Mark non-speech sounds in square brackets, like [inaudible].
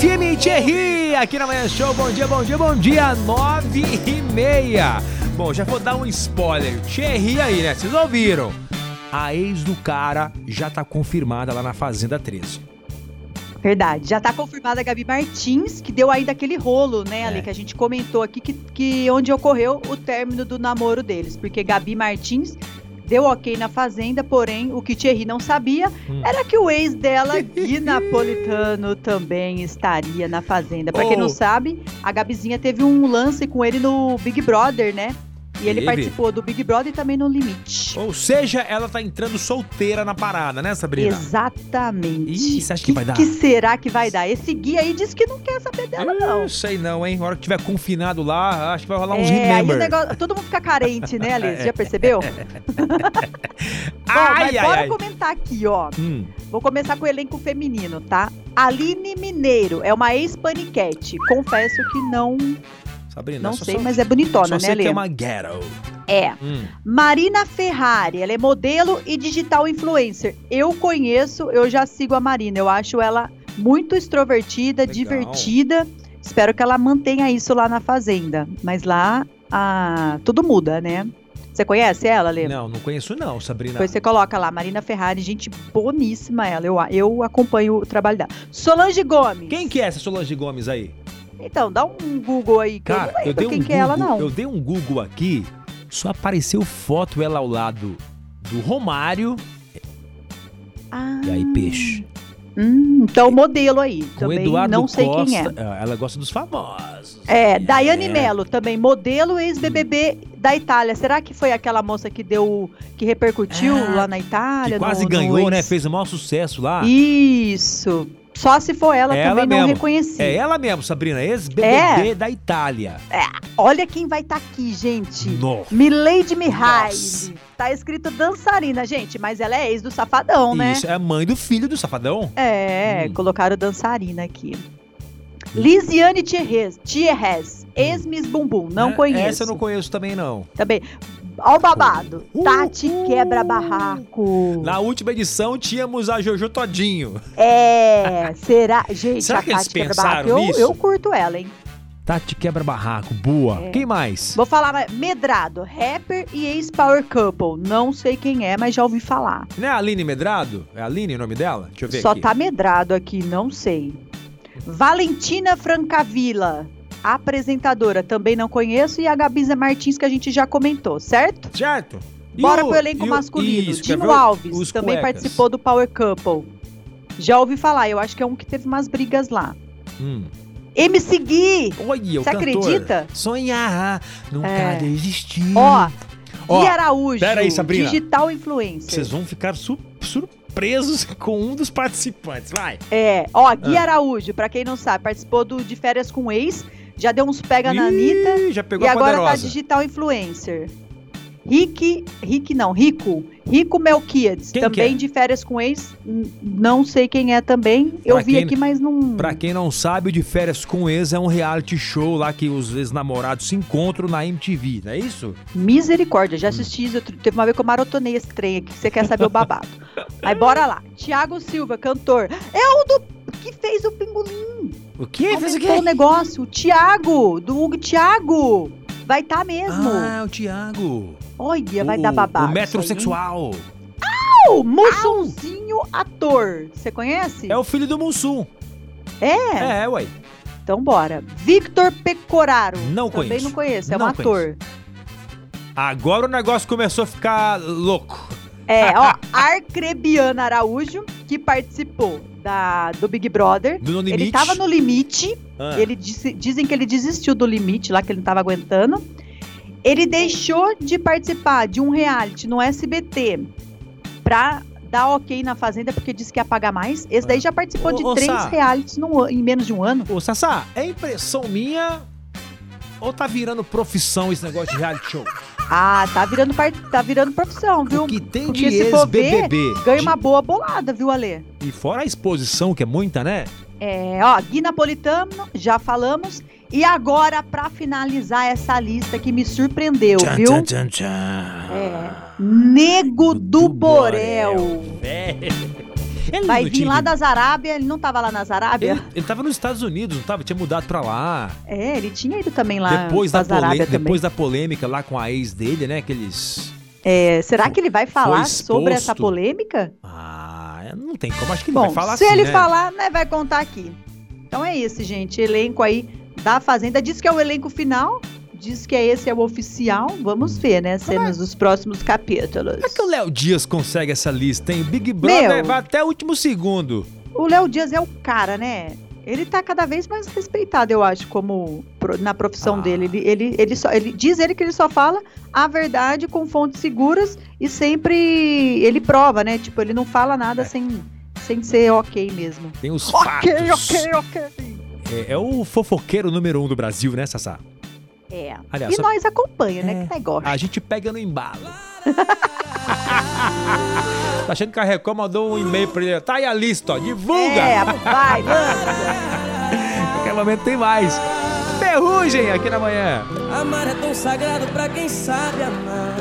FM Thierry, aqui na Manhã Show. Bom dia, bom dia, bom dia. Nove e meia. Bom, já vou dar um spoiler. Thierry aí, né? Vocês ouviram? A ex do cara já tá confirmada lá na Fazenda 13. Verdade. Já tá confirmada a Gabi Martins, que deu ainda aquele rolo, né, É. ali, que a gente comentou aqui, que, que onde ocorreu o término do namoro deles. Porque Gabi Martins deu ok na Fazenda, porém, o que Thierry não sabia Hum. era que o ex dela, Gui Napolitano, também estaria na Fazenda. Pra quem Oh. não sabe, a Gabizinha teve um lance com ele no Big Brother, né? E ele participou do Big Brother e também no Limite. Ou seja, ela tá entrando solteira na parada, né, Sabrina? Exatamente. Ih, você acha que vai dar? O que será que vai dar? Esse Gui aí disse que não quer saber dela, não. Não sei não, hein? Na hora que tiver confinado lá, acho que vai rolar uns É, aí o remember. negócio, todo mundo fica carente, né, Alice? [laughs] Já percebeu? [laughs] Bom, Ai, mas ai, bora ai. comentar aqui, ó. Hum, Vou começar com o elenco feminino, tá? Aline Mineiro é uma ex-paniquete. Confesso que não, Sabrina, não só- sei, só- mas é bonitona, só né, sei que Lê? é uma ghetto. É. Hum. Marina Ferrari, ela é modelo e digital influencer. Eu conheço, eu já sigo a Marina. Eu acho ela muito extrovertida, Legal. divertida. Espero que ela mantenha isso lá na Fazenda. Mas lá, ah, tudo muda, né? Você conhece ela, Lê? Não, não conheço não, Sabrina. Depois você coloca lá, Marina Ferrari, gente boníssima ela. Eu, eu acompanho o trabalho dela. Solange Gomes. Quem que é essa Solange Gomes aí? Então, dá um Google aí, que Cara, eu dei um quem que Google, é ela, não. eu dei um Google aqui, só apareceu foto ela ao lado do Romário Ah, e aí peixe. hum, então, modelo aí. Com Também Eduardo não sei Costa. quem é. Ah, Ela gosta dos famosos. É, Daiane É. Mello, também modelo ex-BBB da Itália. Será que foi aquela moça que deu, que repercutiu Ah, lá na Itália? Que quase no- no ganhou, ex- né? Fez o maior sucesso lá. Isso. Só se for ela, Ela também não mesmo. reconheci. É ela mesmo, Sabrina, ex-BBB É. da Itália. Olha quem vai estar aqui, gente. Nossa. Milady Mihaly. Nossa. Tá escrito dançarina, gente, mas ela é ex do Safadão, né? Isso, é a mãe do filho do Safadão. É, Hum. colocaram dançarina aqui. Lisiane Thierres, Thierres ex-Miss Bumbum, não É, conheço. Essa eu não conheço também, não. Também. Ó o babado. Tati quebra barraco. Na última edição tínhamos a Jojo Todinho. É, será? Gente, Será a que eles Tati quebra pensaram barraco, eu, nisso? eu curto ela, hein? Tati quebra barraco, boa. É. Quem mais? Vou falar. Medrado, rapper e ex-power couple. Não sei quem é, mas já ouvi falar. Não é a Aline Medrado? É a Aline o nome dela? Deixa eu ver Só aqui. tá medrado aqui, não sei. Valentina Francavilla, apresentadora, também não conheço. E a Gabiza Martins, que a gente já comentou, certo? Certo. E Bora o- pro elenco e masculino. isso, Dino Alves os também cuecas? participou do Power Couple. Já ouvi falar, eu acho que é um que teve umas brigas lá. Hum. MC Gui! Olha, Você acredita? Sonhar, nunca É. desistir. Ó, Ó, Gui Araújo, pera aí, Sabrina. digital influencer. Vocês vão ficar su- surpresos [laughs] com um dos participantes. Vai. É, ó, Gui Ah. Araújo, pra quem não sabe, participou do De Férias com Ex, já deu uns pega na Anitta Ih, já pegou e agora tá poderosa. digital influencer. Rick, Rick não, Rico, Rico Melquiades, Quem também é? de Férias com Ex, não sei quem é também, eu Pra vi quem- aqui, mas não... Pra quem não sabe, o de férias com ex é um reality show lá que os ex-namorados se encontram na MTV, não é isso? Misericórdia, já assisti isso. Teve uma vez que eu maratonei esse trem aqui, que você quer saber o babado. Mas bora lá. Tiago Silva, cantor. É o do que fez o Pingolim. O que? Fez o Aumentou o quê? negócio. O Tiago, do Hugo Tiago. Vai estar mesmo. Ah, o Thiago. Olha, vai o, dar babado. O metrosexual. O Mussunzinho ator. Você conhece? É o filho do Mussum. É? É, ué. Então bora. Victor Pecoraro. Não Também conheço. não conheço, é Não um ator. Agora o negócio começou a ficar louco. É, ó, [laughs] Arcrebiana Araújo, que participou da, do Big Brother. No Limite. Ele tava no limite. Ah, Ele disse- dizem que ele desistiu do limite lá, que ele não tava aguentando. Ele deixou de participar de um reality no SBT pra dar ok na Fazenda, porque disse que ia pagar mais. Esse daí já participou Ô, de ô, três Sá. realities an- em menos de um ano. Ô, Sassá, é impressão minha ou tá virando profissão esse negócio de reality show? Ah, tá virando, par- tá virando profissão, viu? O que tem Porque de ex-BBB. Ganha uma boa bolada, viu, Alê? E fora a exposição, que é muita, né? É, ó, Gui Napolitano, já falamos. E agora, pra finalizar essa lista que me surpreendeu, Tchan, viu? tchan, tchan, tchan. É. Nego do, Borel. É. Ele Vai vir lá das Arábia, ele não tava lá nas Arábia? Ele, ele tava nos Estados Unidos, não tava? Tinha mudado pra lá. É, ele tinha ido também lá depois, da nas Arábia polê- também. depois da polêmica lá com a ex dele, né? Aqueles. É, será que ele vai falar sobre essa polêmica? Ah, não tem como. Acho que ele Bom, vai falar se assim, ele né? falar, né, vai contar aqui. Então é isso, gente. Elenco aí da Fazenda. Diz que é o elenco final. Diz que é esse é o oficial. Vamos ver, né? Cenas dos próximos capítulos. Como é que o Léo Dias consegue essa lista, hein? Big Brother Meu. vai até o último segundo. O Léo Dias é o cara, né? Ele tá cada vez mais respeitado, eu acho, como na profissão Ah. dele. Ele, ele, ele, só, ele diz ele que ele só fala a verdade com fontes seguras e sempre ele prova, né? Tipo, ele não fala nada É. sem, sem ser ok mesmo. Tem os Ok, fatos. ok, ok. É, é o fofoqueiro número um do Brasil, né, Sassá? É. Aliás, e só- nós acompanha, né? É. Que negócio. A gente pega no embalo. [laughs] tá achando que a Record mandou um e-mail pra ele? Tá aí a lista, ó. Divulga! É, vai, lança. [laughs] Naquele momento tem mais. Ferrugem aqui na manhã. Amar é tão sagrado pra quem sabe amar.